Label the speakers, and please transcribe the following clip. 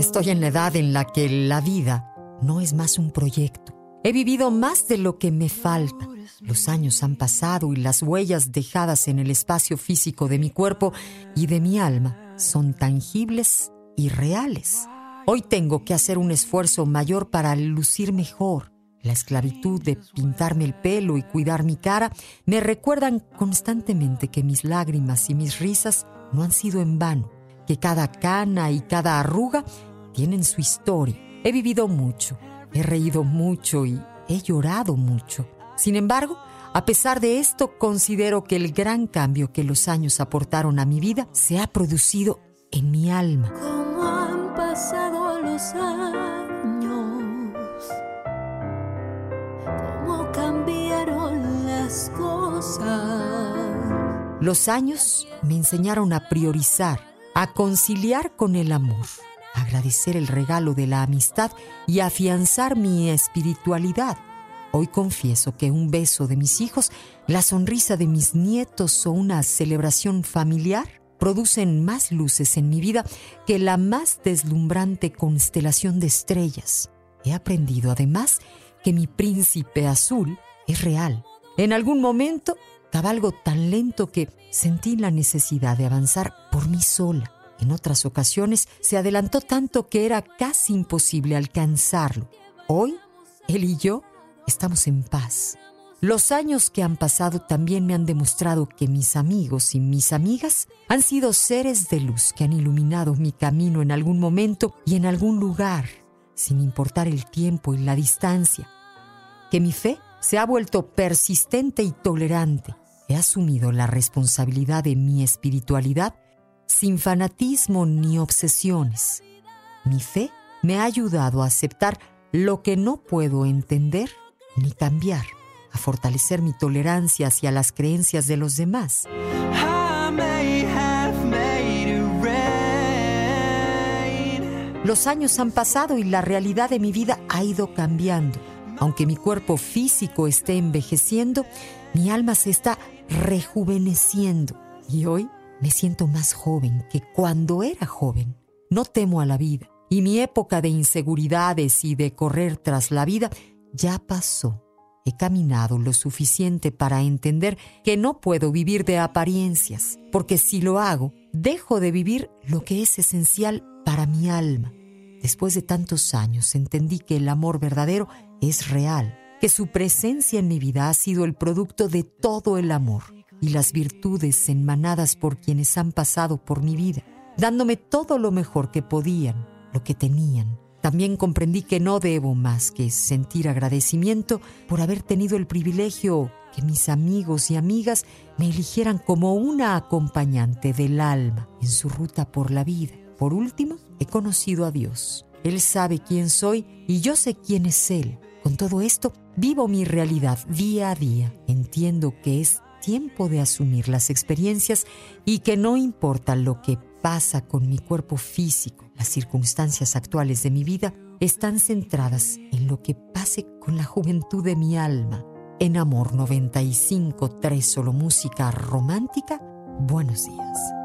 Speaker 1: Estoy en la edad en la que la vida no es más un proyecto. He vivido más de lo que me falta. Los años han pasado y las huellas dejadas en el espacio físico de mi cuerpo y de mi alma son tangibles y reales. Hoy tengo que hacer un esfuerzo mayor para lucir mejor. La esclavitud de pintarme el pelo y cuidar mi cara me recuerdan constantemente que mis lágrimas y mis risas no han sido en vano, que cada cana y cada arruga tienen su historia. He vivido mucho, he reído mucho y he llorado mucho. Sin embargo, a pesar de esto, considero que el gran cambio que los años aportaron a mi vida se ha producido en mi alma.
Speaker 2: ¿Cómo han pasado los años? ¿Cómo cambiaron las cosas?
Speaker 1: Los años me enseñaron a priorizar, a conciliar con el amor, agradecer el regalo de la amistad y afianzar mi espiritualidad. Hoy confieso que un beso de mis hijos, la sonrisa de mis nietos o una celebración familiar producen más luces en mi vida que la más deslumbrante constelación de estrellas. He aprendido además que mi príncipe azul es real. En algún momento cabalgo tan lento que sentí la necesidad de avanzar por mí sola. En otras ocasiones se adelantó tanto que era casi imposible alcanzarlo. Hoy, él y yo estamos en paz. Los años que han pasado también me han demostrado que mis amigos y mis amigas han sido seres de luz que han iluminado mi camino en algún momento y en algún lugar, sin importar el tiempo y la distancia. Que mi fe se ha vuelto persistente y tolerante. He asumido la responsabilidad de mi espiritualidad sin fanatismo ni obsesiones. Mi fe me ha ayudado a aceptar lo que no puedo entender ni cambiar, a fortalecer mi tolerancia hacia las creencias de los demás. Los años han pasado y la realidad de mi vida ha ido cambiando. Aunque mi cuerpo físico esté envejeciendo, mi alma se está rejuveneciendo y hoy me siento más joven que cuando era joven. No temo a la vida y mi época de inseguridades y de correr tras la vida ya pasó. He caminado lo suficiente para entender que no puedo vivir de apariencias, porque si lo hago, dejo de vivir lo que es esencial para mi alma. Después de tantos años entendí que el amor verdadero es real, que su presencia en mi vida ha sido el producto de todo el amor y las virtudes enmanadas por quienes han pasado por mi vida, dándome todo lo mejor que podían, lo que tenían. También comprendí que no debo más que sentir agradecimiento por haber tenido el privilegio que mis amigos y amigas me eligieran como una acompañante del alma en su ruta por la vida. Por último, he conocido a Dios. Él sabe quién soy y yo sé quién es Él. Con todo esto, vivo mi realidad día a día. Entiendo que es tiempo de asumir las experiencias y que no importa lo que pasa con mi cuerpo físico, las circunstancias actuales de mi vida están centradas en lo que pase con la juventud de mi alma. En Amor 95, 3 solo música romántica, buenos días.